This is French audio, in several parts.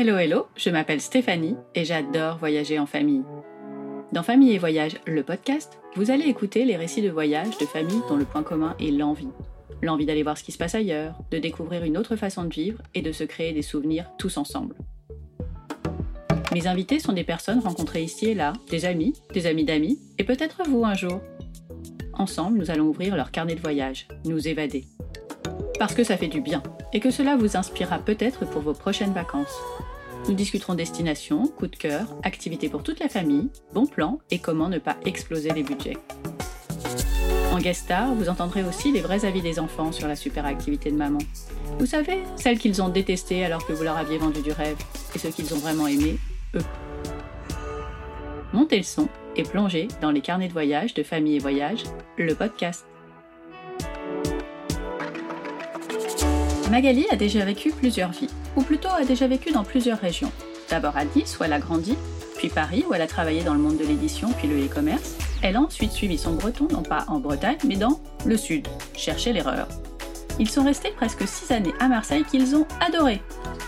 Hello hello, je m'appelle Stéphanie et j'adore voyager en famille. Dans Famille et Voyage, le podcast, vous allez écouter les récits de voyage de familles dont le point commun est l'envie. L'envie d'aller voir ce qui se passe ailleurs, de découvrir une autre façon de vivre et de se créer des souvenirs tous ensemble. Mes invités sont des personnes rencontrées ici et là, des amis, des amis d'amis, et peut-être vous un jour. Ensemble, nous allons ouvrir leur carnet de voyage, nous évader. Parce que ça fait du bien, et que cela vous inspirera peut-être pour vos prochaines vacances. Nous discuterons destination, coup de cœur, activités pour toute la famille, bons plans et comment ne pas exploser les budgets. En guest star, vous entendrez aussi les vrais avis des enfants sur la super activité de maman. Vous savez, celles qu'ils ont détestées alors que vous leur aviez vendu du rêve, et ceux qu'ils ont vraiment aimé, eux. Montez le son et plongez dans les carnets de voyage de Famille et Voyage, le podcast. Magali a déjà vécu plusieurs vies, ou plutôt a déjà vécu dans plusieurs régions. D'abord à Nice, où elle a grandi, puis Paris, où elle a travaillé dans le monde de l'édition puis le e-commerce. Elle a ensuite suivi son breton, non pas en Bretagne, mais dans le sud, chercher l'erreur. Ils sont restés presque six années à Marseille qu'ils ont adoré,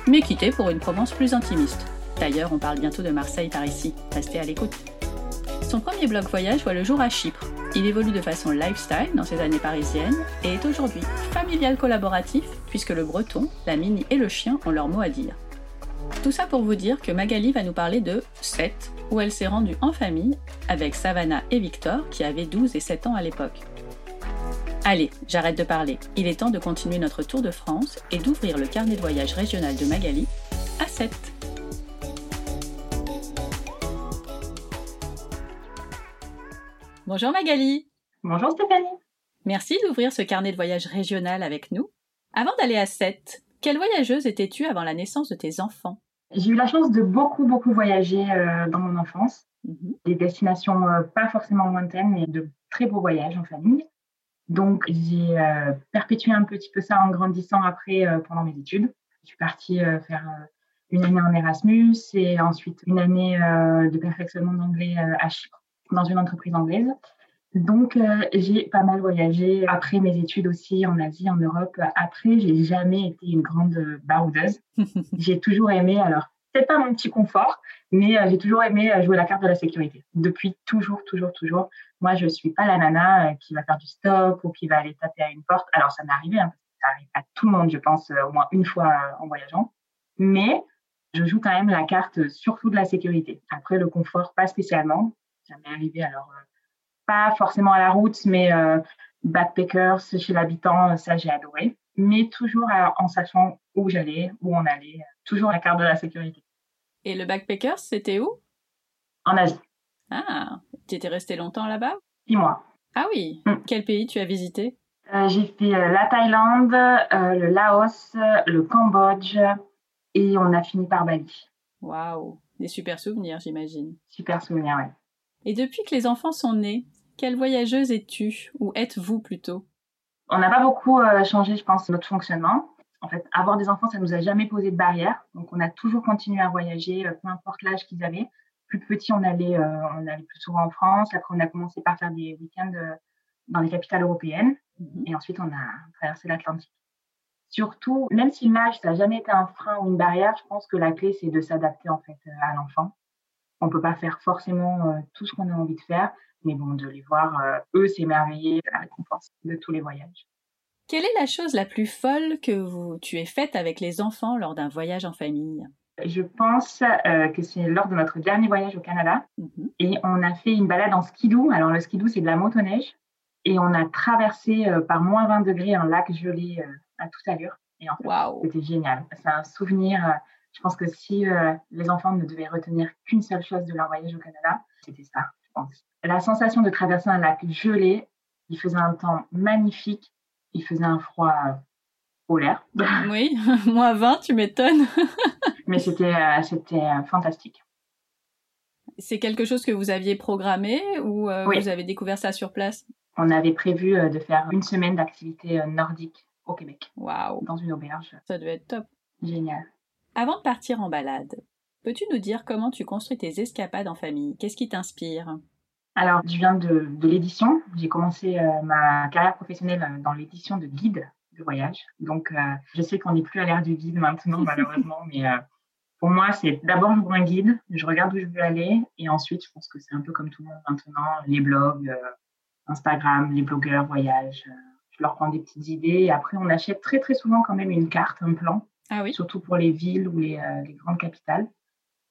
mais quittés pour une Provence plus intimiste. D'ailleurs, on parle bientôt de Marseille par ici, restez à l'écoute. Son premier blog voyage voit le jour à Chypre. Il évolue de façon lifestyle dans ses années parisiennes et est aujourd'hui familial collaboratif puisque le breton, la mini et le chien ont leur mot à dire. Tout ça pour vous dire que Magali va nous parler de 7, où elle s'est rendue en famille avec Savannah et Victor qui avaient 12 et 7 ans à l'époque. Allez, j'arrête de parler. Il est temps de continuer notre tour de France et d'ouvrir le carnet de voyage régional de Magali à 7. Bonjour Magali. Bonjour Stéphanie. Merci d'ouvrir ce carnet de voyage régional avec nous. Avant d'aller à 7, quelle voyageuse étais-tu avant la naissance de tes enfants? J'ai eu la chance de beaucoup, beaucoup voyager euh, dans mon enfance. Mhm. Des destinations euh, pas forcément lointaines, mais de très beaux voyages en famille. Donc, j'ai euh, perpétué un petit peu ça en grandissant après pendant mes études. Je suis partie faire une année en Erasmus et ensuite une année de perfectionnement d'anglais à Chypre dans une entreprise anglaise. Donc, euh, j'ai pas mal voyagé après mes études aussi en Asie, en Europe. Après, j'ai jamais été une grande baroudeuse. j'ai toujours aimé, alors, c'est pas mon petit confort, mais euh, j'ai toujours aimé euh, jouer la carte de la sécurité. Depuis toujours, toujours, toujours. Moi, je suis pas la nana qui va faire du stop ou qui va aller taper à une porte. Alors, ça m'est arrivé, hein, ça arrive à tout le monde, je pense, au moins une fois en voyageant. Mais je joue quand même la carte surtout de la sécurité. Après, le confort, pas spécialement. Ça m'est arrivé alors pas forcément à la route, mais euh, backpackers chez l'habitant, ça j'ai adoré. Mais toujours en sachant où j'allais, où on allait, toujours la carte de la sécurité. Et le backpackers, c'était où? En Asie. Ah, tu étais resté longtemps là-bas? Six mois. Ah oui. Mm. Quel pays tu as visité? Euh, J'ai fait euh, la Thaïlande, le Laos, le Cambodge et on a fini par Bali. Waouh, des super souvenirs, j'imagine. Super souvenirs, ouais. Et depuis que les enfants sont nés, quelle voyageuse es-tu? Ou êtes-vous plutôt? On n'a pas beaucoup euh, changé, je pense, notre fonctionnement. En fait, avoir des enfants, ça ne nous a jamais posé de barrière. Donc, on a toujours continué à voyager, euh, peu importe l'âge qu'ils avaient. Plus petit, on allait, euh, on allait plus souvent en France. Après, on a commencé par faire des week-ends dans les capitales européennes. Mhm. Et ensuite, on a traversé l'Atlantique. Surtout, même si l'âge, ça n'a jamais été un frein ou une barrière, je pense que la clé, c'est de s'adapter en fait à l'enfant. On peut pas faire forcément tout ce qu'on a envie de faire, mais bon, de les voir, euh, eux, s'émerveiller à la récompense de tous les voyages. Quelle est la chose la plus folle que vous, tu aies faite avec les enfants lors d'un voyage en famille? Je pense euh, que c'est lors de notre dernier voyage au Canada. Mhm. Et on a fait une balade en skidoo. Alors, le skidoo, c'est de la motoneige. Et on a traversé euh, par moins 20 degrés un lac gelé à toute allure. Et en fait, c'était génial. C'est un souvenir. Je pense que si les enfants ne devaient retenir qu'une seule chose de leur voyage au Canada, c'était ça, je pense la sensation de traverser un lac gelé, il faisait un temps magnifique, il faisait un froid polaire. Oui, moins 20, tu m'étonnes. Mais c'était euh, c'était euh, fantastique. C'est quelque chose que vous aviez programmé ou euh, vous avez découvert ça sur place? On avait prévu de faire une semaine d'activité nordique au Québec. Waouh Dans une auberge. Ça devait être top. Génial. Avant de partir en balade, peux-tu nous dire comment tu construis tes escapades en famille? Qu'est-ce qui t'inspire? Alors, je viens de, l'édition. J'ai commencé euh, ma carrière professionnelle euh, dans l'édition de guide de voyage. Donc, euh, je sais qu'on n'est plus à l'ère du guide maintenant, malheureusement, mais Pour moi, c'est d'abord j'ouvre un guide, je regarde où je veux aller, et ensuite, je pense que c'est un peu comme tout le monde maintenant, les blogs, Instagram, les blogueurs, voyages. Euh, je leur prends des petites idées, et après, on achète très très souvent quand même une carte, un plan, ah oui. surtout pour les villes ou les, euh, les grandes capitales.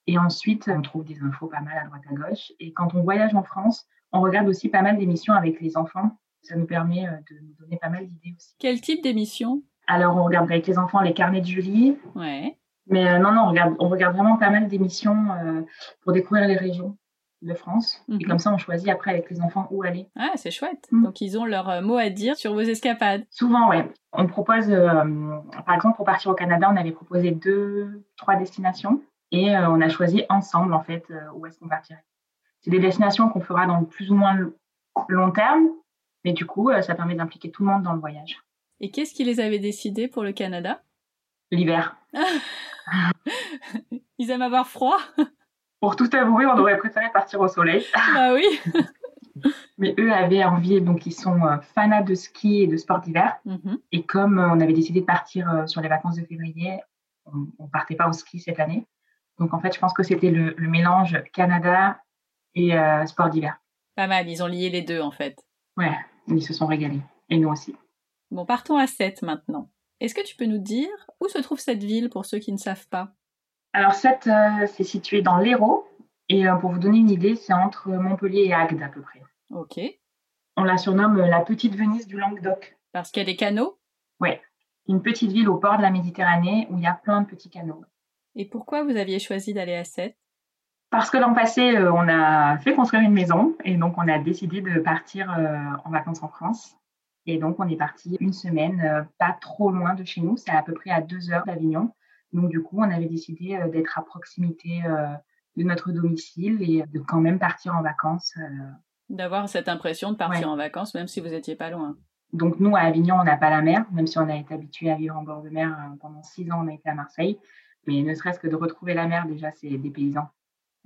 Et ensuite, on trouve des infos pas mal à droite à gauche. Et quand on voyage en France, on regarde aussi pas mal d'émissions avec les enfants. Ça nous permet de nous donner pas mal d'idées aussi. Quel type d'émissions? Alors, on regarde avec les enfants les carnets de Julie. Ouais. Mais euh, non, non, on regarde, on regarde vraiment pas mal d'émissions euh, pour découvrir les régions de France. Et mhm. comme ça, on choisit après avec les enfants où aller. Ah, c'est chouette. Mhm. Donc, ils ont leur euh, mot à dire sur vos escapades. Souvent, oui. On propose, par exemple, pour partir au Canada, on avait proposé deux, trois destinations et on a choisi ensemble, en fait, où est-ce qu'on partirait. C'est des destinations qu'on fera dans le plus ou moins long terme, mais du coup, ça permet d'impliquer tout le monde dans le voyage. Et qu'est-ce qui les avait décidés pour le Canada? L'hiver. Ils aiment avoir froid. Pour tout avouer, on aurait préféré partir au soleil. Bah oui. Mais eux avaient envie, donc ils sont euh, fanats de ski et de sport d'hiver. Mhm. Et comme euh, on avait décidé de partir euh, sur les vacances de février, on ne partait pas au ski cette année. Donc en fait, je pense que c'était le, mélange Canada et sport d'hiver. Pas mal, ils ont lié les deux en fait. Ouais, ils se sont régalés. Et nous aussi. Bon, partons à 7 maintenant. Est-ce que tu peux nous dire où se trouve cette ville pour ceux qui ne savent pas? Alors, cette, euh, c'est situé dans l'Hérault. Et euh, pour vous donner une idée, c'est entre Montpellier et Agde à peu près. Ok. On la surnomme la petite Venise du Languedoc. Parce qu'il y a des canaux? Oui. Une petite ville au port de la Méditerranée où il y a plein de petits canaux. Et pourquoi vous aviez choisi d'aller à Sète? Parce que l'an passé, euh, on a fait construire une maison et donc on a décidé de partir en vacances en France. Et donc, on est parti une semaine, euh, pas trop loin de chez nous, c'est à peu près à deux heures d'Avignon. Donc, du coup, on avait décidé euh, d'être à proximité euh, de notre domicile et de quand même partir en vacances. D'avoir cette impression de partir en vacances, même si vous n'étiez pas loin. Donc, nous, à Avignon, on n'a pas la mer, même si on a été habitué à vivre en bord de mer pendant six ans, on a été à Marseille. Mais ne serait-ce que de retrouver la mer, déjà, c'est des paysans.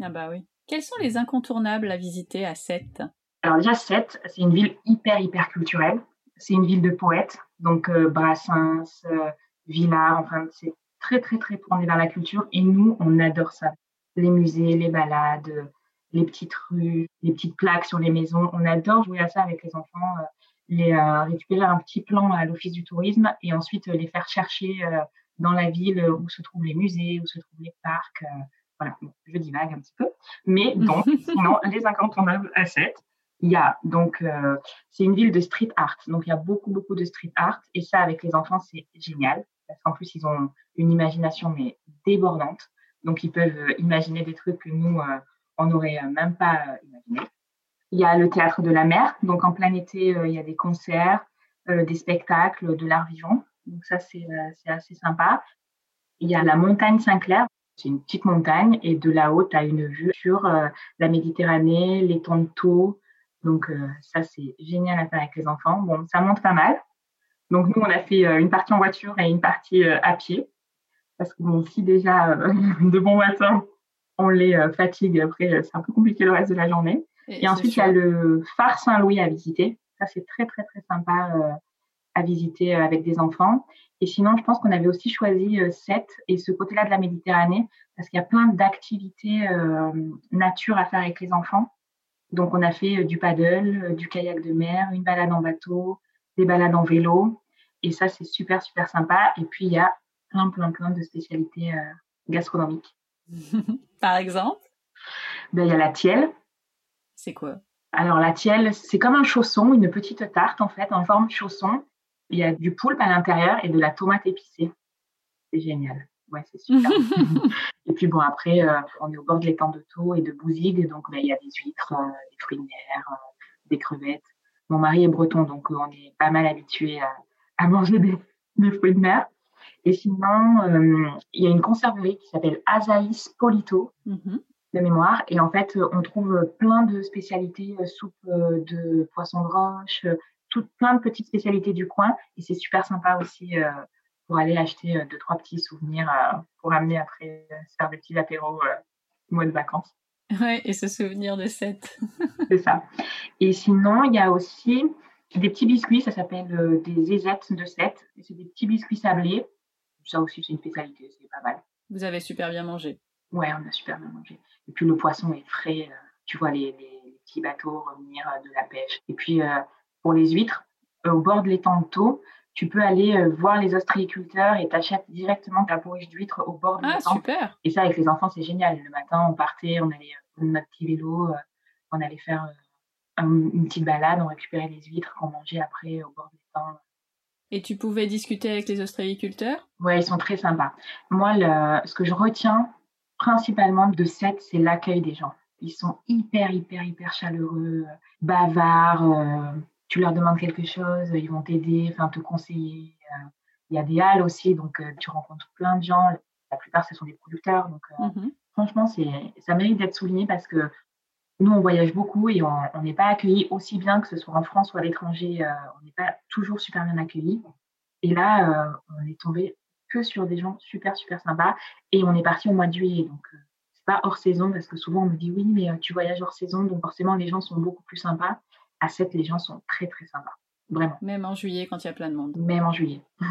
Ah bah oui. Quels sont les incontournables à visiter à Sète? Alors déjà, Sète, c'est une ville hyper, hyper culturelle c'est une ville de poètes, donc euh, Brassens, euh, Villard, enfin c'est très très très tourné vers la culture et nous on adore ça. Les musées, les balades, les petites rues, les petites plaques sur les maisons, on adore jouer à ça avec les enfants, euh, les récupérer un petit plan à l'office du tourisme et ensuite les faire chercher dans la ville où se trouvent les musées, où se trouvent les parcs. voilà, je divague un petit peu, mais donc sinon les incontournables à 7 il y a donc, euh, c'est une ville de street art, donc il y a beaucoup, beaucoup de street art, et ça, avec les enfants, c'est génial, parce qu'en plus, ils ont une imagination, mais débordante, donc ils peuvent euh, imaginer des trucs que nous, euh, on n'aurait même pas imaginé. Il y a le théâtre de la mer, donc en plein été, il y a des concerts, des spectacles, de l'art vivant, donc ça, c'est assez sympa. Il y a la montagne Saint-Clair, c'est une petite montagne, et de là-haut, tu as une vue sur la Méditerranée, les taux, donc euh, ça, c'est génial à faire avec les enfants. Bon, ça monte pas mal. Donc nous, on a fait euh, une partie en voiture et une partie euh, à pied. Parce que si déjà de bon matin, on les fatigue, après, c'est un peu compliqué le reste de la journée. Et, ensuite, il y a le phare Saint-Louis à visiter. Ça, c'est très, très, très sympa à visiter avec des enfants. Et sinon, je pense qu'on avait aussi choisi Sète et ce côté-là de la Méditerranée parce qu'il y a plein d'activités nature à faire avec les enfants. Donc, on a fait euh, du paddle, euh, du kayak de mer, une balade en bateau, des balades en vélo. Et ça, c'est super, super sympa. Et puis, il y a plein, plein, plein de spécialités euh, gastronomiques. Par exemple? Ben, Il y a la tielle. C'est quoi? Alors, la tielle, c'est comme un chausson, une petite tarte, en fait, en forme de chausson. Il y a du poulpe à l'intérieur et de la tomate épicée. C'est génial. Ouais, c'est super. et puis bon, après, euh, on est au bord de l'étang de Thau et de Bouzigues, donc ben, il y a des huîtres, euh, des fruits de mer, euh, des crevettes. Mon mari est breton, donc on est pas mal habitué à, manger des, fruits de mer. Et sinon, il y a une conserverie qui s'appelle Azaïs Polito, mm-hmm. de mémoire. Et en fait, on trouve plein de spécialités, soupe de poisson de roche, tout, plein de petites spécialités du coin. Et c'est super sympa aussi pour aller acheter euh, deux, trois petits souvenirs euh, pour amener après euh, faire des petits apéros mois de vacances. Ouais, et se souvenir de cette. c'est ça. Et sinon, il y a aussi des petits biscuits, ça s'appelle des zézettes de 7. C'est des petits biscuits sablés. Ça aussi, c'est une spécialité, c'est pas mal. Vous avez super bien mangé. Ouais, on a super bien mangé. Et puis le poisson est frais. tu vois les, petits bateaux revenir de la pêche. Et puis pour les huîtres, au bord de l'étang de Taux, tu peux aller euh, voir les ostréiculteurs et t'achètes directement ta bourriche d'huître au bord de Ah, super Et ça, avec les enfants, c'est génial. Le matin, on partait, on allait prendre notre petit vélo, euh, on allait faire euh, une petite balade, on récupérait les huîtres qu'on mangeait après au bord de l'étang. Et tu pouvais discuter avec les ostréiculteurs? Ouais, ils sont très sympas. Moi, le, ce que je retiens principalement de cette, c'est l'accueil des gens. Ils sont hyper, hyper, hyper chaleureux, bavards tu leur demandes quelque chose, ils vont t'aider, enfin te conseiller. Euh, il y a des halles aussi, donc euh, tu rencontres plein de gens. La plupart, ce sont des producteurs. Donc, euh, mmh franchement, ça mérite d'être souligné parce que nous, on voyage beaucoup et on n'est pas accueillis aussi bien que ce soit en France ou à l'étranger. on n'est pas toujours super bien accueillis. Et là, on est tombé que sur des gens super, super sympas. Et on est parti au mois de juillet. Donc, c'est pas hors saison parce que souvent on me dit oui, mais tu voyages hors saison. Donc, forcément, les gens sont beaucoup plus sympas à 7, les gens sont très très sympas. Vraiment. Même en juillet quand il y a plein de monde. Même en juillet.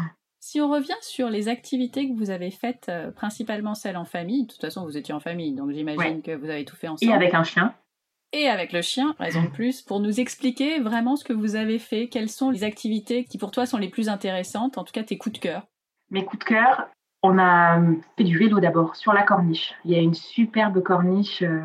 Si on revient sur les activités que vous avez faites, euh, principalement celles en famille, de toute façon vous étiez en famille, donc j'imagine que vous avez tout fait ensemble. Et avec un chien. Et avec le chien, raison de plus, pour nous expliquer vraiment ce que vous avez fait, quelles sont les activités qui pour toi sont les plus intéressantes, en tout cas tes coups de cœur. Mes coups de cœur, on a fait du vélo d'abord sur la corniche. Il y a une superbe corniche euh,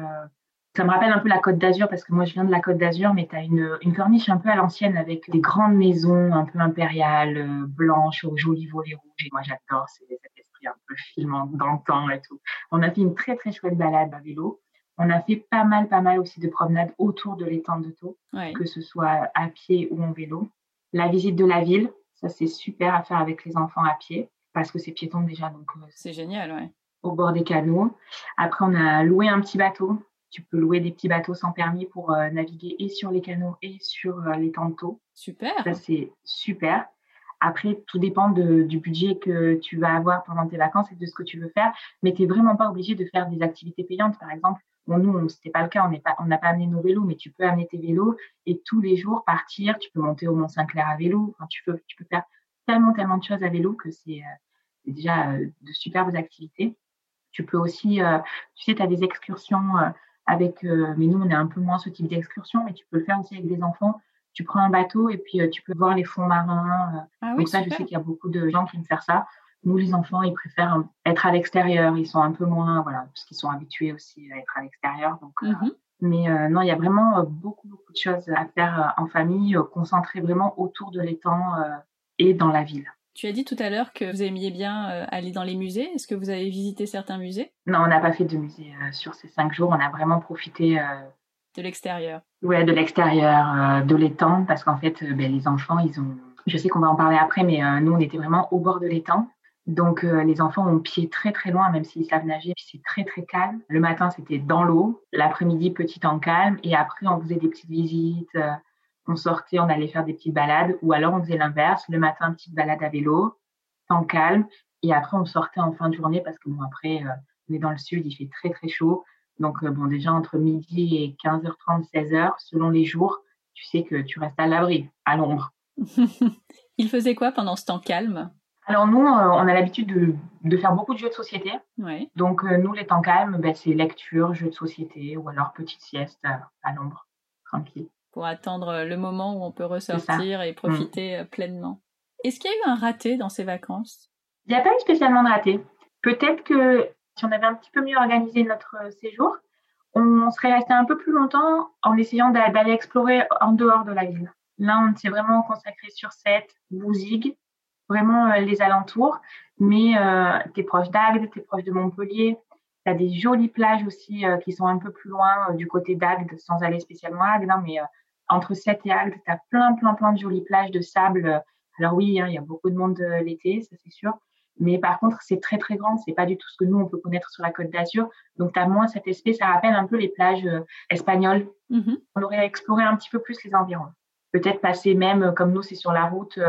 ça me rappelle un peu la Côte d'Azur parce que moi je viens de la Côte d'Azur, mais tu as une, une, corniche un peu à l'ancienne avec des grandes maisons un peu impériales, euh, blanches, aux jolis volets rouges. Et moi j'adore cet esprit un peu filmant dans le temps et tout. On a fait une très très chouette balade à vélo. On a fait pas mal, pas mal aussi de promenades autour de l'étang de Taux, que ce soit à pied ou en vélo. La visite de la ville, ça c'est super à faire avec les enfants à pied parce que c'est piéton déjà. donc euh, C'est génial, ouais. Au bord des canaux. Après, on a loué un petit bateau tu peux louer des petits bateaux sans permis pour euh, naviguer et sur les canaux et sur euh, les tantos. Super. Ça, c'est super. Après, tout dépend du budget que tu vas avoir pendant tes vacances et de ce que tu veux faire. Mais tu n'es vraiment pas obligé de faire des activités payantes. Par exemple, bon, nous, ce n'était pas le cas. On n'a pas, amené nos vélos, mais tu peux amener tes vélos et tous les jours partir. Tu peux monter au Mont-Saint-Clair à vélo. Enfin, tu, peux, tu peux faire tellement, tellement de choses à vélo que c'est euh, déjà de superbes activités. Tu peux aussi, tu sais, tu as des excursions avec, euh, mais nous, on est un peu moins ce type d'excursion, mais tu peux le faire aussi avec des enfants. Tu prends un bateau et puis euh, tu peux voir les fonds marins. Euh. Ah donc ça, je sais qu'il y a beaucoup de gens qui aiment faire ça. Nous, les enfants, ils préfèrent être à l'extérieur. Ils sont un peu moins, voilà, parce qu'ils sont habitués aussi à être à l'extérieur. Donc, mmh mais non, il y a vraiment beaucoup, beaucoup de choses à faire en famille, concentrées vraiment autour de l'étang et dans la ville. Tu as dit tout à l'heure que vous aimiez bien euh, aller dans les musées. Est-ce que vous avez visité certains musées? Non, on n'a pas fait de musée euh, sur ces cinq jours. On a vraiment profité. Euh, de l'extérieur. Ouais, de l'extérieur, de l'étang, parce qu'en fait, ben, les enfants, ils ont. Je sais qu'on va en parler après, mais nous, on était vraiment au bord de l'étang. Donc, les enfants ont pied très très loin, même s'ils savent nager. c'est très très calme. Le matin, c'était dans l'eau. L'après-midi, petit temps calme. Et après, on faisait des petites visites on sortait, on allait faire des petites balades, ou alors on faisait l'inverse, le matin, petite balade à vélo, temps calme, et après on sortait en fin de journée parce que bon, après, euh, on est dans le sud, il fait très très chaud. Donc euh, bon, déjà entre midi et 15h30, 16h, selon les jours, tu sais que tu restes à l'abri, à l'ombre. il faisait quoi pendant ce temps calme? Alors nous, euh, on a l'habitude de, faire beaucoup de jeux de société. Donc nous, les temps calmes, ben, c'est lecture, jeux de société ou alors petite sieste à l'ombre, tranquille pour attendre le moment où on peut ressortir et profiter mm. euh, pleinement. Est-ce qu'il y a eu un raté dans ces vacances? Il n'y a pas eu spécialement de raté. Peut-être que si on avait un petit peu mieux organisé notre euh, séjour, on serait resté un peu plus longtemps en essayant d'aller explorer en dehors de la ville. Là, on s'est vraiment consacré sur cette Bouzigues, vraiment euh, les alentours. Mais tu es proche d'Agde, tu es proche de Montpellier. Tu as des jolies plages aussi qui sont un peu plus loin du côté d'Agde, sans aller spécialement à Agde, hein, mais entre Sète et Agde, tu as plein, plein, plein de jolies plages de sable. Alors oui, hein, il y a beaucoup de monde euh, l'été, ça c'est sûr. Mais par contre, c'est très, très grand. C'est pas du tout ce que nous, on peut connaître sur la côte d'Azur. Donc, tu as moins cet esprit. Ça rappelle un peu les plages euh, espagnoles. Mm-hmm. On aurait exploré un petit peu plus les environs. Peut-être passer même, euh, comme nous, c'est sur la route,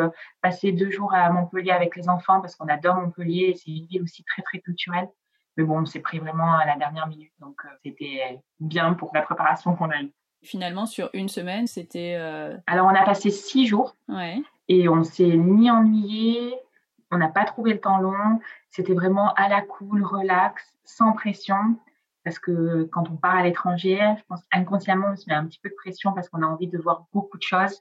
passer deux jours à Montpellier avec les enfants parce qu'on adore Montpellier. C'est une ville aussi très, très culturelle. Mais bon, on s'est pris vraiment à la dernière minute. Donc, c'était bien pour la préparation qu'on a eue. Finalement, sur une semaine, c'était. Euh, Alors, on a passé six jours. Et on s'est ni ennuyé, On n'a pas trouvé le temps long. C'était vraiment à la cool, relax, sans pression. Parce que quand on part à l'étranger, je pense inconsciemment, on se met un petit peu de pression parce qu'on a envie de voir beaucoup de choses.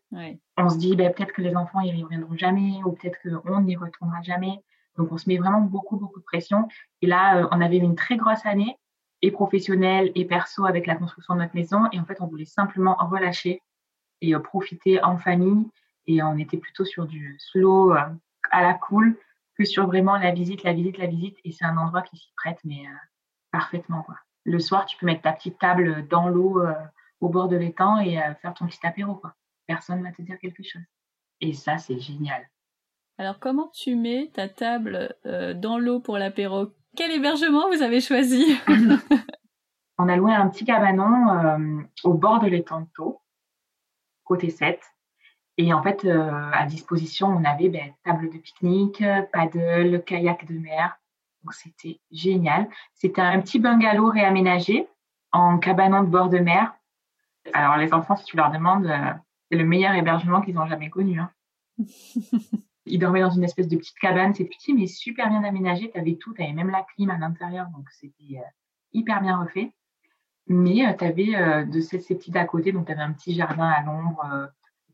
On se dit, ben, peut-être que les enfants, ils reviendront jamais ou peut-être qu'on n'y retournera jamais. Donc, on se met vraiment beaucoup, beaucoup de pression. Et là, euh, on avait une très grosse année, et professionnelle et perso, avec la construction de notre maison. Et en fait, on voulait simplement relâcher et euh, profiter en famille. Et on était plutôt sur du slow, euh, à la cool, que sur vraiment la visite, la visite, la visite. Et c'est un endroit qui s'y prête, mais parfaitement. Quoi. Le soir, tu peux mettre ta petite table dans l'eau au bord de l'étang et faire ton petit apéro. Quoi. Personne ne va te dire quelque chose. Et ça, c'est génial. Alors, comment tu mets ta table euh, dans l'eau pour l'apéro? Quel hébergement vous avez choisi? On a loué un petit cabanon euh, au bord de l'étang de Taux, côté 7. Et en fait, euh, à disposition, on avait ben, table de pique-nique, paddle, kayak de mer. Donc, c'était génial. C'était un petit bungalow réaménagé en cabanon de bord de mer. Alors, les enfants, si tu leur demandes, c'est le meilleur hébergement qu'ils ont jamais connu. Hein. Ils dormaient dans une espèce de petite cabane, c'est petit mais super bien aménagé. Tu avais tout, tu avais même la clim à l'intérieur, donc c'était euh, hyper bien refait. Mais euh, tu avais euh, de ces, petits d'à côté, donc tu avais un petit jardin à l'ombre,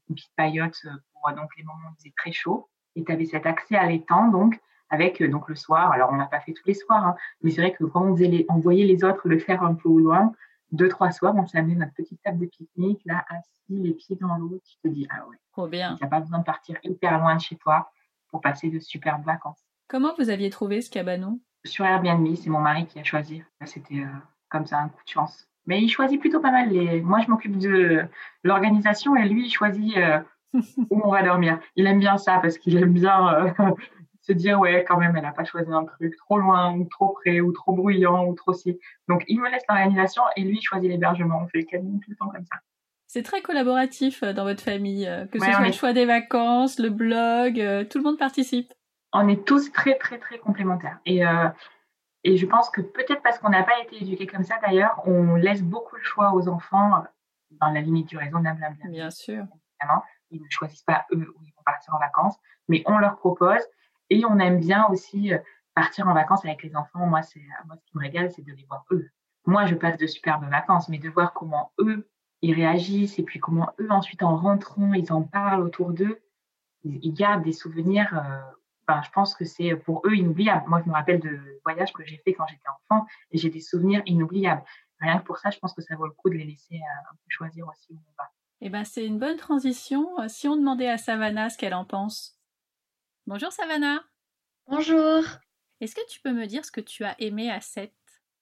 une petite paillote pour donc les moments où il faisait très chaud. Et tu avais cet accès à l'étang, donc avec donc le soir. Alors on n'a pas fait tous les soirs, hein, mais c'est vrai que quand on, les, on voyait les autres le faire un peu au loin, deux, trois soirs, on s'est amené notre petite table de pique-nique, là, assis, les pieds dans l'eau. Tu te dis, ah ouais. Trop bien. Tu n'as pas besoin de partir hyper loin de chez toi pour passer de superbes vacances. Comment vous aviez trouvé ce cabanon? Sur Airbnb, c'est mon mari qui a choisi. C'était euh, comme ça un coup de chance. Mais il choisit plutôt pas mal. Les... Moi, je m'occupe de l'organisation et lui, il choisit euh, où on va dormir. Il aime bien ça parce qu'il aime bien euh, se dire ouais quand même elle n'a pas choisi un truc trop loin ou trop près ou trop bruyant ou trop si donc il me laisse l'organisation et lui il choisit l'hébergement. On fait quasiment tout le temps comme ça. C'est très collaboratif euh, dans votre famille euh, que ce soit le choix des vacances le blog euh, tout le monde participe. On est tous très très très complémentaires. Et et je pense que peut-être parce qu'on n'a pas été éduqués comme ça d'ailleurs on laisse beaucoup le choix aux enfants dans la limite du raisonnable bien sûr. Évidemment ils ne choisissent pas eux où ils vont partir en vacances mais on leur propose et on aime bien aussi euh, partir en vacances avec les enfants. Moi, c'est euh, moi ce qui me régale, c'est de les voir eux. Moi, je passe de superbes vacances, mais de voir comment eux ils réagissent et puis comment eux ensuite en rentrant, ils en parlent autour d'eux, ils, gardent des souvenirs. Euh, je pense que c'est pour eux inoubliable. Moi, je me rappelle de voyages que j'ai fait quand j'étais enfant et j'ai des souvenirs inoubliables. Rien que pour ça, je pense que ça vaut le coup de les laisser choisir aussi où on va. Eh ben, c'est une bonne transition. Si on demandait à Savannah ce qu'elle en pense. Bonjour Savannah. Bonjour. Est-ce que tu peux me dire ce que tu as aimé à 7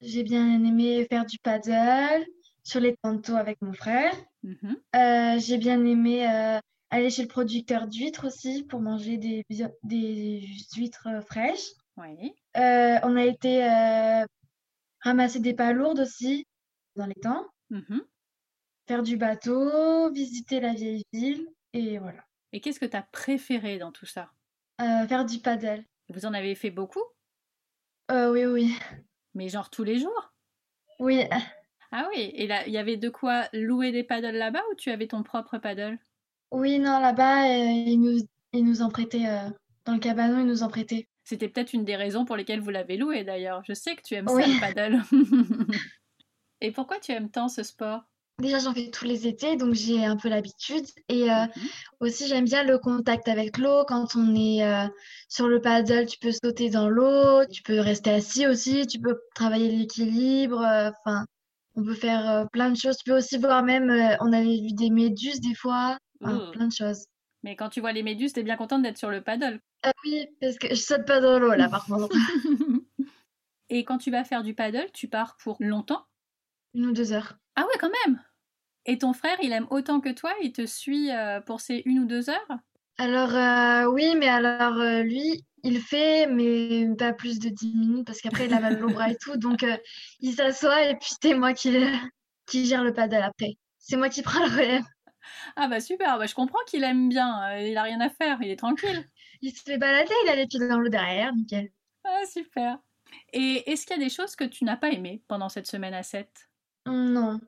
J'ai bien aimé faire du paddle sur les tantos avec mon frère. Mhm. Euh, j'ai bien aimé euh, aller chez le producteur d'huîtres aussi pour manger des, des huîtres fraîches. Oui. Euh, on a été ramasser des palourdes aussi dans les temps. Mhm. Faire du bateau, visiter la vieille ville et voilà. Et qu'est-ce que tu as préféré dans tout ça? euh, faire du paddle. Vous en avez fait beaucoup? Euh, Oui, oui. Mais genre tous les jours? Oui. Ah oui, et là, il y avait de quoi louer des paddles là-bas ou tu avais ton propre paddle? Oui, non, là-bas, euh, ils, nous, ils nous en prêtaient. dans le cabanon, ils nous en prêtaient. C'était peut-être une des raisons pour lesquelles vous l'avez loué d'ailleurs. Je sais que tu aimes ça, le paddle. et pourquoi tu aimes tant ce sport? Déjà, j'en fais tous les étés, donc j'ai un peu l'habitude. Et euh, mhm. aussi, j'aime bien le contact avec l'eau. Quand on est euh, sur le paddle, tu peux sauter dans l'eau, tu peux rester assis aussi, tu peux travailler l'équilibre. Euh, enfin, on peut faire plein de choses. Tu peux aussi voir même, on avait vu des méduses des fois, plein de choses. Mais quand tu vois les méduses, t'es bien contente d'être sur le paddle? oui, parce que je saute pas dans l'eau là, par contre. Et quand tu vas faire du paddle, tu pars pour longtemps? Une ou deux heures. Ah ouais, quand même Et ton frère, il aime autant que toi Il te suit euh, pour ces une ou deux heures? Alors, euh, oui, mais alors, euh, lui, il fait, mais pas plus de dix minutes, parce qu'après, il a mal au bras et tout. Donc, il s'assoit et puis c'est moi qui, qui gère le paddle après. C'est moi qui prends le relais. Ah bah super, bah, je comprends qu'il aime bien, il a rien à faire, il est tranquille. il se fait balader, il a les pieds dans l'eau derrière, nickel. Ah super. Et est-ce qu'il y a des choses que tu n'as pas aimées pendant cette semaine à 7 non.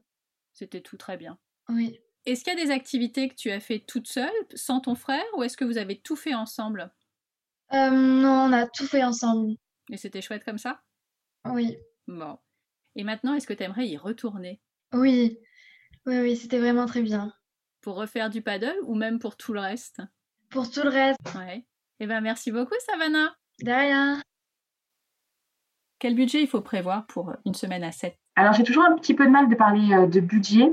C'était tout très bien. Oui. Est-ce qu'il y a des activités que tu as fait toute seule, sans ton frère, ou est-ce que vous avez tout fait ensemble? Non, on a tout fait ensemble. Et c'était chouette comme ça? Oui. Bon. Et maintenant, est-ce que tu aimerais y retourner? Oui. Oui, oui, c'était vraiment très bien. Pour refaire du paddle ou même pour tout le reste? Pour tout le reste. Ouais. Eh bien, merci beaucoup, Savannah. De rien. Quel budget il faut prévoir pour une semaine à 7 Alors, j'ai toujours un petit peu de mal de parler euh, de budget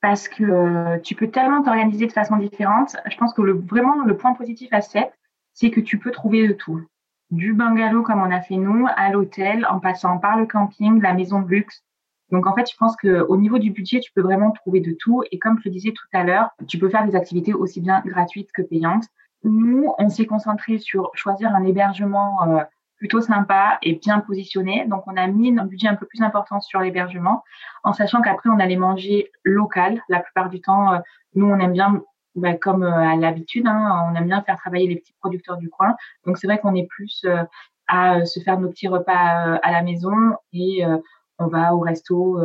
parce que euh, tu peux tellement t'organiser de façon différente. Je pense que le, vraiment, le point positif à 7, c'est que tu peux trouver de tout. Du bungalow comme on a fait nous, à l'hôtel, en passant par le camping, la maison de luxe. Donc en fait, je pense qu'au niveau du budget, tu peux vraiment trouver de tout. Et comme je le disais tout à l'heure, tu peux faire des activités aussi bien gratuites que payantes. Nous, on s'est concentré sur choisir un hébergement euh, plutôt sympa et bien positionné. Donc, on a mis un budget un peu plus important sur l'hébergement, en sachant qu'après, on allait manger local. La plupart du temps, euh, nous, on aime bien, bah, comme euh, à l'habitude, hein, on aime bien faire travailler les petits producteurs du coin. Donc, c'est vrai qu'on est plus à se faire nos petits repas à la maison et on va au resto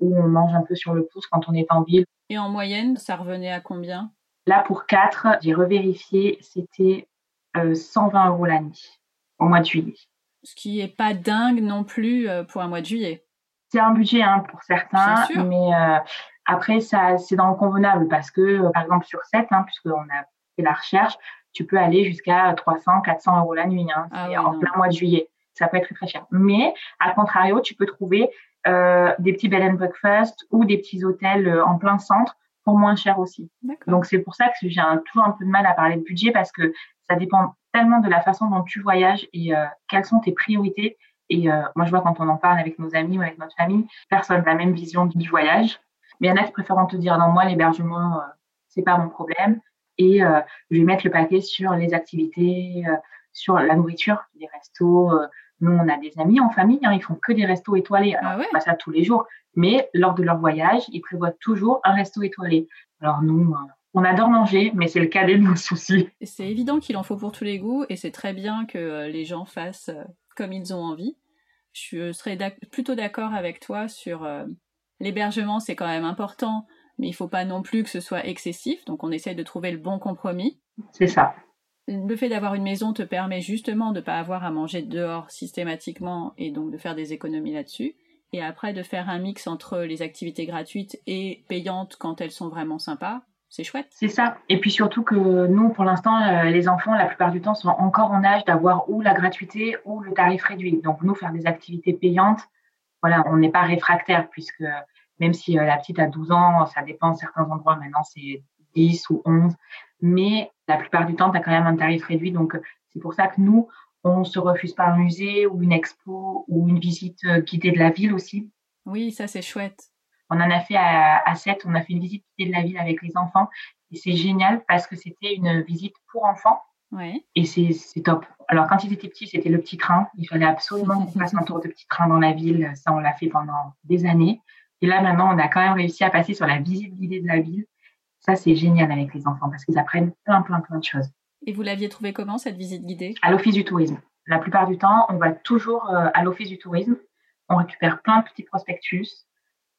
où on mange un peu sur le pouce quand on est en ville. Et en moyenne, ça revenait à combien? Là, pour 4, j'ai revérifié, c'était 120 euros la nuit au mois de juillet. Ce qui n'est pas dingue non plus euh, pour un mois de juillet. C'est un budget hein, pour certains, mais euh, après, ça, c'est dans le convenable parce que, euh, par exemple, sur 7, hein, puisqu'on a fait la recherche, tu peux aller jusqu'à 300, 400 euros la nuit. Hein, ah en plein mois de juillet. Ça peut être très, très cher. Mais, à contrario, tu peux trouver des petits bed and breakfast ou des petits hôtels en plein centre pour moins cher aussi. Donc, c'est pour ça que j'ai toujours un peu de mal à parler de budget parce que ça dépend tellement de la façon dont tu voyages et euh, quelles sont tes priorités. Et euh, moi, je vois quand on en parle avec nos amis ou avec notre famille, personne n'a la même vision du voyage. Mais il y en a qui préfèrent te dire non, moi, l'hébergement, euh, c'est pas mon problème. Et je vais mettre le paquet sur les activités, sur la nourriture, les restos. nous, on a des amis en famille, hein, ils font que des restos étoilés. Alors, ah pas ça tous les jours, mais lors de leur voyage, ils prévoient toujours un resto étoilé. Alors nous, on adore manger, mais c'est le cas de nos soucis. C'est évident qu'il en faut pour tous les goûts et c'est très bien que euh, les gens fassent euh, comme ils ont envie. Je serais plutôt d'accord avec toi sur euh, l'hébergement, c'est quand même important, mais il ne faut pas non plus que ce soit excessif. Donc on essaye de trouver le bon compromis. C'est ça. Le fait d'avoir une maison te permet justement de ne pas avoir à manger dehors systématiquement et donc de faire des économies là-dessus. Et après de faire un mix entre les activités gratuites et payantes quand elles sont vraiment sympas, c'est chouette. C'est ça. Et puis surtout que nous, pour l'instant, euh, les enfants, la plupart du temps, sont encore en âge d'avoir ou la gratuité ou le tarif réduit. Donc nous, faire des activités payantes, voilà, on n'est pas réfractaire puisque même si euh, la petite a 12 ans, ça dépend certains endroits, maintenant c'est 10 ou 11, mais la plupart du temps, tu as quand même un tarif réduit. Donc c'est pour ça que nous, on se refuse pas un musée ou une expo ou une visite euh, guidée de la ville aussi. Oui, ça c'est chouette. On en a fait à, à 7, on a fait une visite de la ville avec les enfants. Et c'est génial parce que c'était une visite pour enfants. Ouais. Et c'est top. Alors, quand ils étaient petits, c'était le petit train. Il fallait absolument qu'on fasse un tour de petit train dans la ville. Ça, on l'a fait pendant des années. Et là, maintenant, on a quand même réussi à passer sur la visite guidée de la ville. Ça, c'est génial avec les enfants parce qu'ils apprennent plein, plein, plein de choses. Et vous l'aviez trouvé comment, cette visite guidée? À l'Office du tourisme. La plupart du temps, on va toujours euh, à l'Office du tourisme. On récupère plein de petits prospectus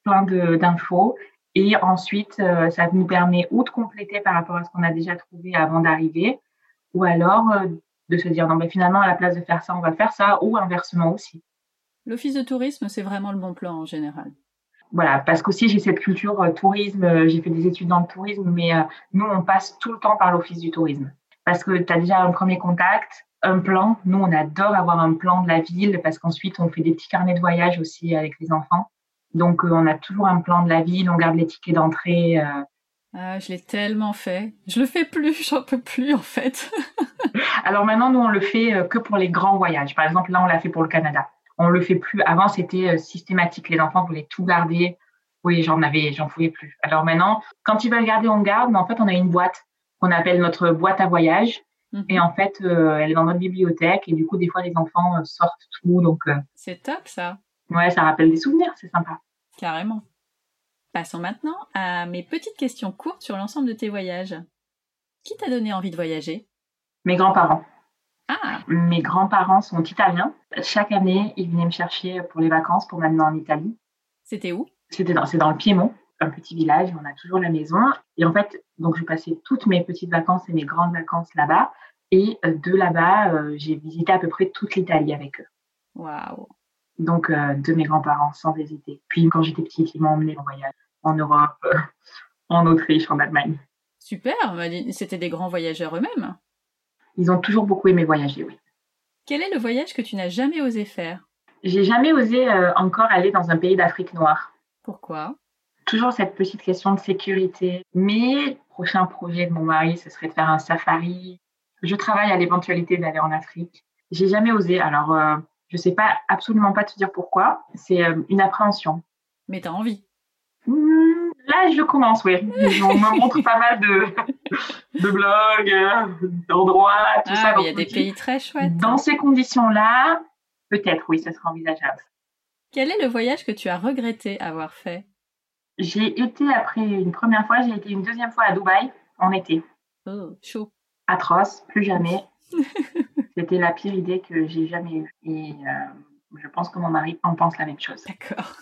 plein d'infos. Et ensuite, euh, ça nous permet ou de compléter par rapport à ce qu'on a déjà trouvé avant d'arriver, ou alors euh, de se dire non, mais finalement, à la place de faire ça, on va faire ça, ou inversement aussi. L'office de tourisme, c'est vraiment le bon plan en général. Voilà, parce qu'aussi j'ai cette culture euh, tourisme, j'ai fait des études dans le tourisme, mais nous, on passe tout le temps par l'office du tourisme. Parce que tu as déjà un premier contact, un plan. Nous, on adore avoir un plan de la ville parce qu'ensuite, on fait des petits carnets de voyage aussi avec les enfants. Donc, euh, on a toujours un plan de la ville, on garde les tickets d'entrée. Euh. Ah, je l'ai tellement fait. Je le fais plus, j'en peux plus en fait. Alors maintenant, nous, on le fait euh, que pour les grands voyages. Par exemple, là, on l'a fait pour le Canada. On le fait plus. Avant, c'était systématique. Les enfants voulaient tout garder. Oui, j'en avais, j'en pouvais plus. Alors maintenant, quand ils veulent garder, on garde. Mais en fait, on a une boîte qu'on appelle notre boîte à voyage. Mhm. Et en fait, elle est dans notre bibliothèque. Et du coup, des fois, les enfants sortent tout. Donc, c'est top ça. Ouais, ça rappelle des souvenirs, c'est sympa. Carrément. Passons maintenant à mes petites questions courtes sur l'ensemble de tes voyages. Qui t'a donné envie de voyager? Mes grands-parents. Ah Mes grands-parents sont italiens. Chaque année, ils venaient me chercher pour les vacances pour m'amener en Italie. C'était où? C'était dans, c'est dans le Piémont, un petit village. On a toujours la maison. Et en fait, donc je passais toutes mes petites vacances et mes grandes vacances là-bas. Et de là-bas, j'ai visité à peu près toute l'Italie avec eux. Waouh Donc, de mes grands-parents, sans hésiter. Puis, quand j'étais petite, ils m'ont emmené en voyage en Europe, en Autriche, en Allemagne. Super, c'était des grands voyageurs eux-mêmes. Ils ont toujours beaucoup aimé voyager, oui. Quel est le voyage que tu n'as jamais osé faire? J'ai jamais osé euh, encore aller dans un pays d'Afrique noire. Pourquoi? Toujours cette petite question de sécurité. Mais prochain projet de mon mari, ce serait de faire un safari. Je travaille à l'éventualité d'aller en Afrique. J'ai jamais osé. Alors, euh, je sais pas absolument pas te dire pourquoi. C'est euh, une appréhension. Mais tu as envie Hmm, là, je commence, oui. On me montre pas mal de, de blogs, d'endroits, tout ah, ça. Il y a des pays très chouettes. Dans ces conditions-là, peut-être, oui, ce sera envisageable. Quel est le voyage que tu as regretté avoir fait? J'ai été, après une première fois, j'ai été une deuxième fois à Dubaï en été. Oh, chaud. Atroce, plus jamais. C'était la pire idée que j'ai jamais eue. Et euh, je pense que mon mari en pense la même chose. D'accord.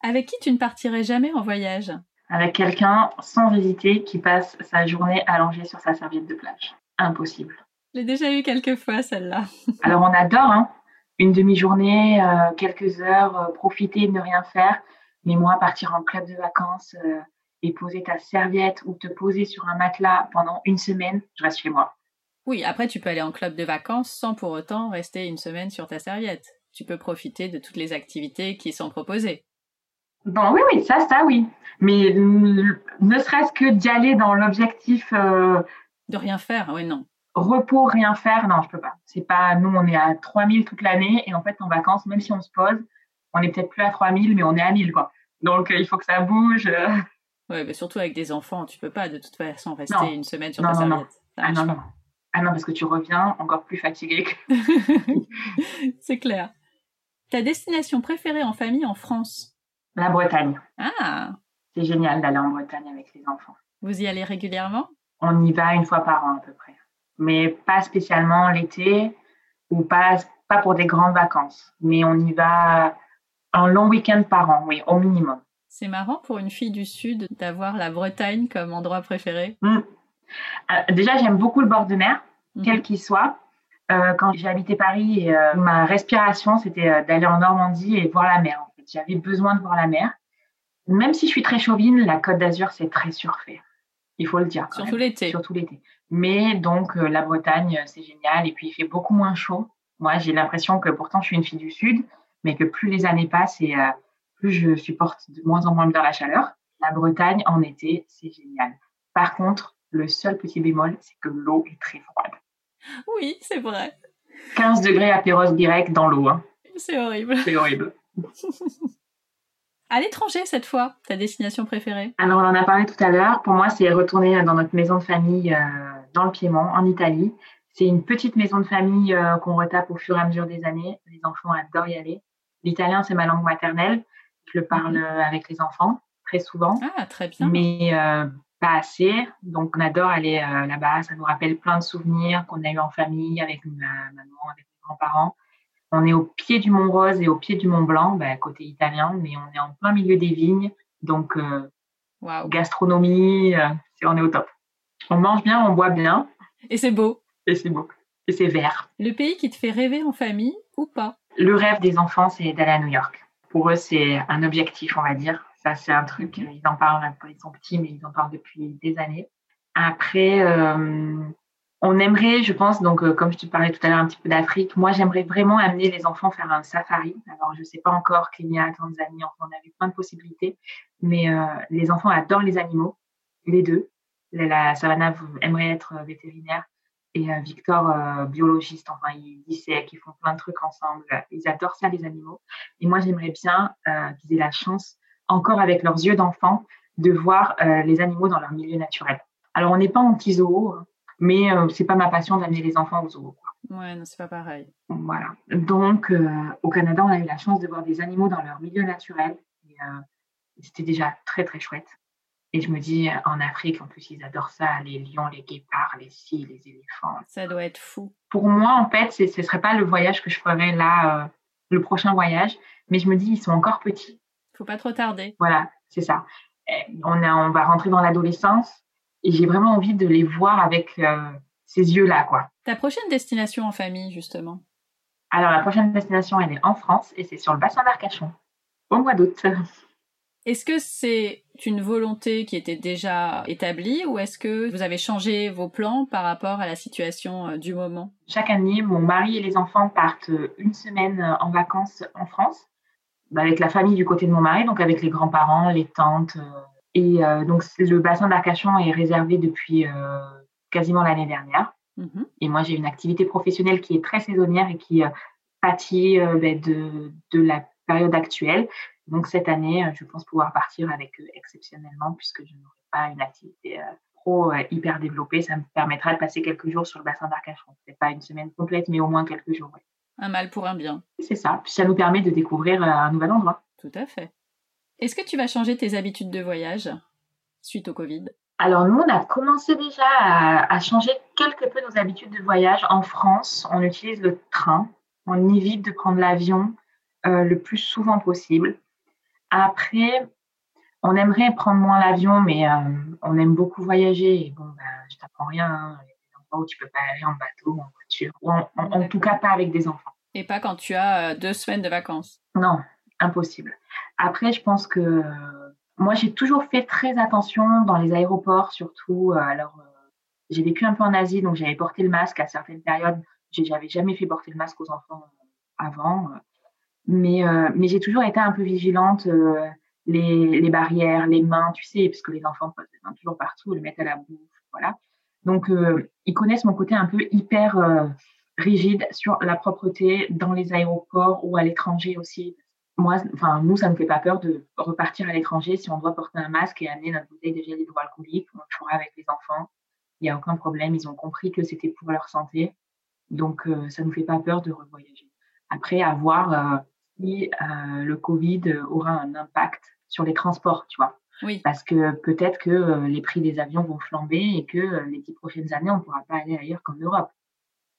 Avec qui tu ne partirais jamais en voyage? Avec quelqu'un, sans hésiter, qui passe sa journée allongée sur sa serviette de plage. Impossible. J'ai déjà eu quelques fois celle-là. Alors on adore, hein une demi-journée, euh, quelques heures, euh, profiter de ne rien faire. Mais moi, partir en club de vacances et poser ta serviette ou te poser sur un matelas pendant une semaine, je reste chez moi. Oui, après tu peux aller en club de vacances sans pour autant rester une semaine sur ta serviette. Tu peux profiter de toutes les activités qui sont proposées. Bon, oui, oui, ça, ça, oui. Mais ne serait-ce que d'y aller dans l'objectif. Euh, de rien faire, oui, non. Repos, rien faire, non, je peux pas. C'est pas. Nous, on est à 3000 toute l'année et en fait, en vacances, même si on se pose, on est peut-être plus à 3000, mais on est à 1000, quoi. Donc, euh, il faut que ça bouge. Oui, mais surtout avec des enfants, tu peux pas de toute façon rester une semaine sur ta serviette. Ah non, non. Ah non, parce que tu reviens encore plus fatigué. Que... C'est clair. Ta destination préférée en famille en France? La Bretagne. Ah C'est génial d'aller en Bretagne avec les enfants. Vous y allez régulièrement? On y va une fois par an à peu près. Mais pas spécialement l'été ou pas, pas pour des grandes vacances. Mais on y va un long week-end par an, oui, au minimum. C'est marrant pour une fille du Sud d'avoir la Bretagne comme endroit préféré. Hmm. Euh, déjà, j'aime beaucoup le bord de mer, mhm. quel qu'il soit. Euh, quand j'ai habité Paris, euh, ma respiration, c'était d'aller en Normandie et voir la mer. J'avais besoin de voir la mer. Même si je suis très chauvine, la Côte d'Azur, c'est très surfait. Il faut le dire. Surtout l'été. Surtout l'été. Mais donc, la Bretagne, c'est génial. Et puis, il fait beaucoup moins chaud. Moi, j'ai l'impression que pourtant, je suis une fille du Sud, mais que plus les années passent et plus je supporte de moins en moins bien la chaleur. La Bretagne, en été, c'est génial. Par contre, le seul petit bémol, c'est que l'eau est très froide. Oui, c'est vrai. 15 degrés apéros direct dans l'eau. Hein. C'est horrible. C'est horrible. à l'étranger cette fois, ta destination préférée? Alors on en a parlé tout à l'heure. Pour moi, c'est retourner dans notre maison de famille euh, dans le Piémont, en Italie. C'est une petite maison de famille euh, qu'on retape au fur et à mesure des années. Les enfants adorent y aller. L'italien, c'est ma langue maternelle. Je le parle mhm. avec les enfants très souvent. Ah, très bien. Mais euh, pas assez. Donc on adore aller là-bas. Ça nous rappelle plein de souvenirs qu'on a eu en famille avec ma maman, avec mes grands-parents. On est au pied du Mont Rose et au pied du Mont Blanc, bah, côté italien, mais on est en plein milieu des vignes. Donc, euh, gastronomie, euh, on est au top. On mange bien, on boit bien. Et c'est beau. Et c'est beau. Et c'est vert. Le pays qui te fait rêver en famille ou pas? Le rêve des enfants, c'est d'aller à New York. Pour eux, c'est un objectif, on va dire. C'est un truc, ils en parlent quand ils sont petits, mais ils en parlent depuis des années. Après, euh, on aimerait, je pense, donc euh, comme je te parlais tout à l'heure un petit peu d'Afrique, moi j'aimerais vraiment amener les enfants faire un safari. Alors je ne sais pas encore Kenya, Tanzanie, on a vu plein de possibilités, mais euh, les enfants adorent les animaux, les deux. La, Savannah aimerait être euh, vétérinaire et Victor biologiste. Enfin, ils dissèquent, ils font plein de trucs ensemble. Ils adorent ça les animaux. Et moi j'aimerais bien qu'ils aient la chance, encore avec leurs yeux d'enfant, de voir les animaux dans leur milieu naturel. Alors on n'est pas anti-zoo. Hein. Mais euh, c'est pas ma passion d'amener les enfants aux zoos. Ouais, non, c'est pas pareil. Voilà. Donc, euh, au Canada, on a eu la chance de voir des animaux dans leur milieu naturel. Et, euh, c'était déjà très, très chouette. Et je me dis, en Afrique, en plus, ils adorent ça, les lions, les guépards, les scies, les éléphants. Ça doit être fou. Pour moi, en fait, ce ne serait pas le voyage que je ferais là, le prochain voyage. Mais je me dis, ils sont encore petits. Faut pas trop tarder. Voilà, c'est ça. On, a, on va rentrer dans l'adolescence et j'ai vraiment envie de les voir avec euh, ces yeux-là, quoi. Ta prochaine destination en famille, justement? Alors, la prochaine destination, elle est en France et c'est sur le bassin d'Arcachon, au mois d'août. Est-ce que c'est une volonté qui était déjà établie ou est-ce que vous avez changé vos plans par rapport à la situation euh, du moment? Chaque année, mon mari et les enfants partent une semaine euh, en vacances en France avec la famille du côté de mon mari, donc avec les grands-parents, les tantes. Euh, et donc le bassin d'Arcachon est réservé depuis quasiment l'année dernière. Mmh et moi, j'ai une activité professionnelle qui est très saisonnière et qui pâtit ben, de, de la période actuelle. Donc cette année, euh, je pense pouvoir partir avec eux exceptionnellement puisque je n'aurai pas une activité euh, pro euh, hyper développée. Ça me permettra de passer quelques jours sur le bassin d'Arcachon. C'est pas une semaine complète, mais au moins quelques jours. Un mal pour un bien. C'est ça. Puis ça nous permet de découvrir un nouvel endroit. Tout à fait. Est-ce que tu vas changer tes habitudes de voyage suite au Covid? Alors nous, on a commencé déjà à, à, changer quelque peu nos habitudes de voyage. En France, on utilise le train. On évite de prendre l'avion euh, le plus souvent possible. Après, on aimerait prendre moins l'avion, mais euh, on aime beaucoup voyager. Et bon, ben, je t'apprends rien. Hein. Il y a des endroits où tu peux pas aller en bateau en ou en, tout cas pas avec des enfants. Et pas quand tu as euh, deux semaines de vacances. Non, impossible. Après, je pense que moi, j'ai toujours fait très attention dans les aéroports, surtout. alors, j'ai vécu un peu en Asie, donc j'avais porté le masque à certaines périodes. J'avais jamais fait porter le masque aux enfants avant. Mais, euh, mais j'ai toujours été un peu vigilante, euh, les, les, barrières, les mains, tu sais, parce que les enfants posent les mains toujours partout, ils les mettent à la bouche, voilà. Donc, euh, ils connaissent mon côté un peu hyper rigide sur la propreté dans les aéroports ou à l'étranger aussi. Moi, enfin, nous, ça ne me fait pas peur de repartir à l'étranger si on doit porter un masque et amener notre bouteille de gel hydroalcoolique. On le fera avec les enfants. Il n'y a aucun problème. Ils ont compris que c'était pour leur santé. Donc, ça ne nous fait pas peur de revoyager. Après, avoir si euh, le Covid aura un impact sur les transports, tu vois. Parce que peut-être que euh, les prix des avions vont flamber et que euh, les dix prochaines années, on ne pourra pas aller ailleurs qu'en Europe.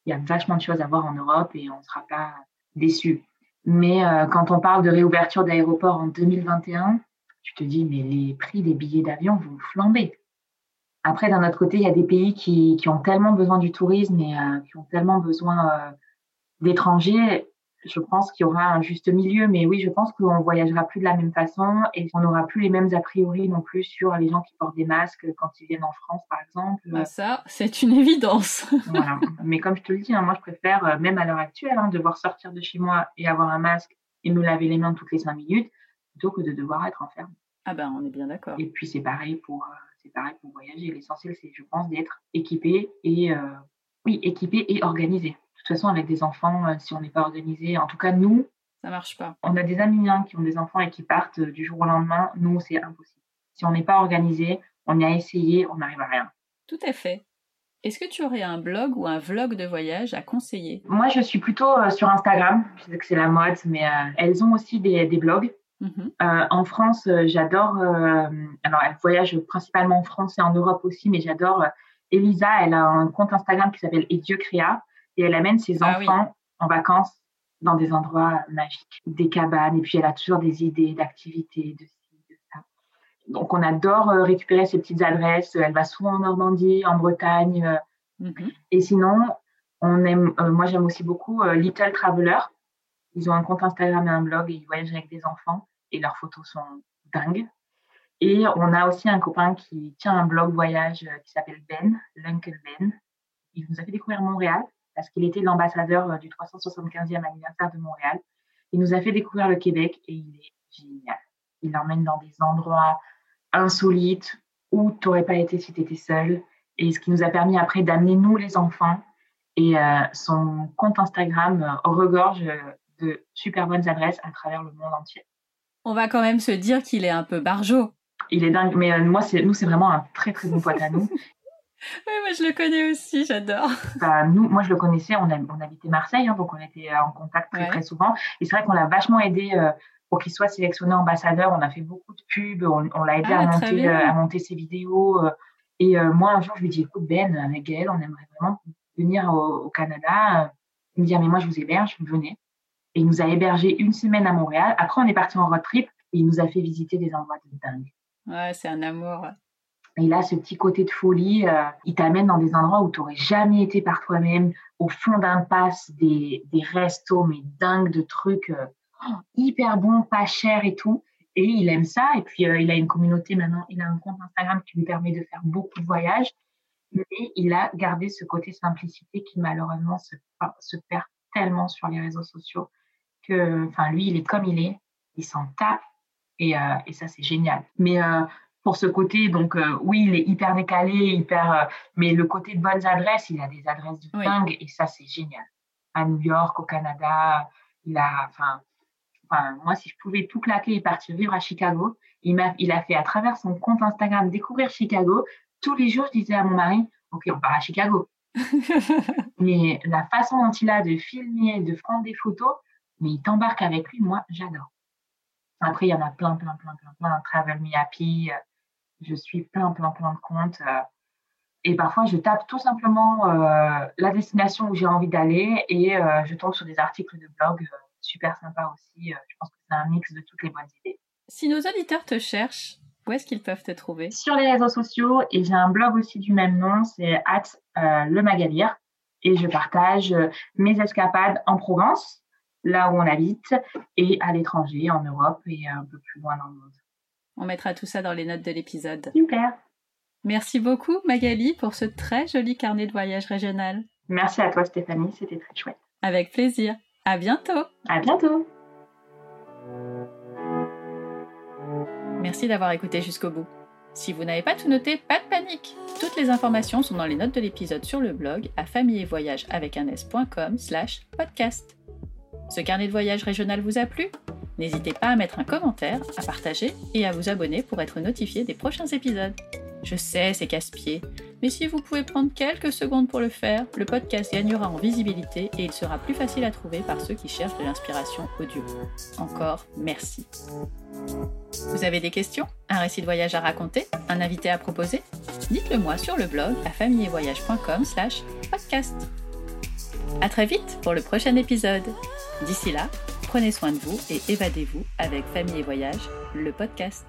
Il y a vachement de choses à voir en Europe et on ne sera pas déçus. Mais quand on parle de réouverture d'aéroports en 2021, tu te dis, mais les prix des billets d'avion vont flamber. Après, d'un autre côté, il y a des pays qui, qui ont tellement besoin du tourisme et qui ont tellement besoin d'étrangers je pense qu'il y aura un juste milieu, mais oui, je pense qu'on voyagera plus de la même façon et on n'aura plus les mêmes a priori non plus sur les gens qui portent des masques quand ils viennent en France, par exemple. Bah, ça, c'est une évidence. voilà. Mais comme je te le dis, hein, moi, je préfère, euh, même à l'heure actuelle, hein, devoir sortir de chez moi et avoir un masque et me laver les mains toutes les cinq minutes plutôt que de devoir être enfermé. Ah ben, on est bien d'accord. Et puis, c'est pareil pour, euh, c'est pareil pour voyager. L'essentiel, c'est, je pense, d'être équipé et, euh, oui, équipé et organisé toute façon, avec des enfants, euh, si on n'est pas organisé, en tout cas, nous, ça marche pas. On a des amis hein, qui ont des enfants et qui partent euh, du jour au lendemain. Nous, c'est impossible. Si on n'est pas organisé, on y a essayé, on n'arrive à rien. Tout à fait. Est-ce que tu aurais un blog ou un vlog de voyage à conseiller? Moi, je suis plutôt euh, sur Instagram. Je sais que c'est la mode, mais elles ont aussi des, blogs. Mhm. en France, j'adore. alors, elles voyagent principalement en France et en Europe aussi, mais j'adore. Elisa, elle a un compte Instagram qui s'appelle Et Dieu créa et elle amène ses ah enfants en vacances dans des endroits magiques, des cabanes, et puis elle a toujours des idées d'activités, de ci, de ça. Donc on adore euh, récupérer ces petites adresses. Elle va souvent en Normandie, en Bretagne. Euh. Mhm. Et sinon, on aime, euh, moi j'aime aussi beaucoup Little Traveler. Ils ont un compte Instagram et un blog et ils voyagent avec des enfants et leurs photos sont dingues. Et on a aussi un copain qui tient un blog voyage qui s'appelle Ben, l'Uncle Ben. Il nous a fait découvrir Montréal parce qu'il était l'ambassadeur euh, du 375e anniversaire de Montréal. Il nous a fait découvrir le Québec et il est génial. Il emmène dans des endroits insolites où tu n'aurais pas été si tu étais seul. Et ce qui nous a permis après d'amener nous les enfants. Et euh, son compte Instagram euh, regorge de super bonnes adresses à travers le monde entier. On va quand même se dire qu'il est un peu barjot. Il est dingue, mais moi, nous, c'est vraiment un très très bon pote à nous. Oui, moi je le connais aussi, j'adore. Bah, nous, moi je le connaissais, on, on habitait Marseille, hein, donc on était euh, en contact très, très souvent. Et c'est vrai qu'on l'a vachement aidé euh, pour qu'il soit sélectionné ambassadeur. On a fait beaucoup de pubs, on, l'a aidé à, ah, monter, euh, à monter ses vidéos. et moi, un jour, je lui ai dit, écoute Ben, avec Gaël, on aimerait vraiment venir au, Canada. Il me dit, ah, mais moi je vous héberge, venez. Et il nous a hébergé une semaine à Montréal. Après, on est parti en road trip et il nous a fait visiter des endroits de dingue. Ouais, c'est un amour. Il a ce petit côté de folie. Euh, il t'amène dans des endroits où tu n'aurais jamais été par toi-même, au fond d'un pass, des, des restos, mais dingues de trucs euh, hyper bons, pas chers et tout. Et il aime ça. Et puis, euh, il a une communauté maintenant. Il a un compte Instagram qui lui permet de faire beaucoup de voyages. Mais il a gardé ce côté simplicité qui, malheureusement, se, se perd tellement sur les réseaux sociaux que, enfin, lui, il est comme il est. Il s'en tape. Et, et ça, c'est génial. Mais pour ce côté. Donc, euh, oui, il est hyper décalé, hyper. Euh, mais le côté de bonnes adresses, il a des adresses de dingue et ça, c'est génial. À New York, au Canada, il a. Enfin, enfin, moi, si je pouvais tout claquer et partir vivre à Chicago, il, a, il a fait à travers son compte Instagram découvrir Chicago. Tous les jours, je disais à mon mari, OK, on part à Chicago. mais la façon dont il a de filmer, de prendre des photos, mais il t'embarque avec lui, moi, j'adore. Après, il y en a plein, plein, plein, plein, plein. Travel Me Happy, euh, je suis plein, plein, plein de comptes. Euh, et parfois, je tape tout simplement euh, la destination où j'ai envie d'aller et euh, je tombe sur des articles de blog super sympas aussi. je pense que c'est un mix de toutes les bonnes idées. Si nos auditeurs te cherchent, où est-ce qu'ils peuvent te trouver? Sur les réseaux sociaux et j'ai un blog aussi du même nom, c'est at le Magalire et je partage mes escapades en Provence, là où on habite, et à l'étranger, en Europe et un peu plus loin dans le monde. On mettra tout ça dans les notes de l'épisode. Super. Merci beaucoup Magali pour ce très joli carnet de voyage régional. Merci à toi Stéphanie, c'était très chouette. Avec plaisir. À bientôt. À bientôt. Merci d'avoir écouté jusqu'au bout. Si vous n'avez pas tout noté, pas de panique. Toutes les informations sont dans les notes de l'épisode sur le blog à famillevoyage avec un s.com slash podcast. Ce carnet de voyage régional vous a plu? N'hésitez pas à mettre un commentaire, à partager et à vous abonner pour être notifié des prochains épisodes. Je sais, c'est casse-pied, mais si vous pouvez prendre quelques secondes pour le faire, le podcast gagnera en visibilité et il sera plus facile à trouver par ceux qui cherchent de l'inspiration audio. Encore merci. Vous avez des questions? Un récit de voyage à raconter? Un invité à proposer? Dites-le moi sur le blog à famillevoyage.com slash podcast. A très vite pour le prochain épisode. D'ici là, Prenez soin de vous et évadez-vous avec Famille et Voyage, le podcast.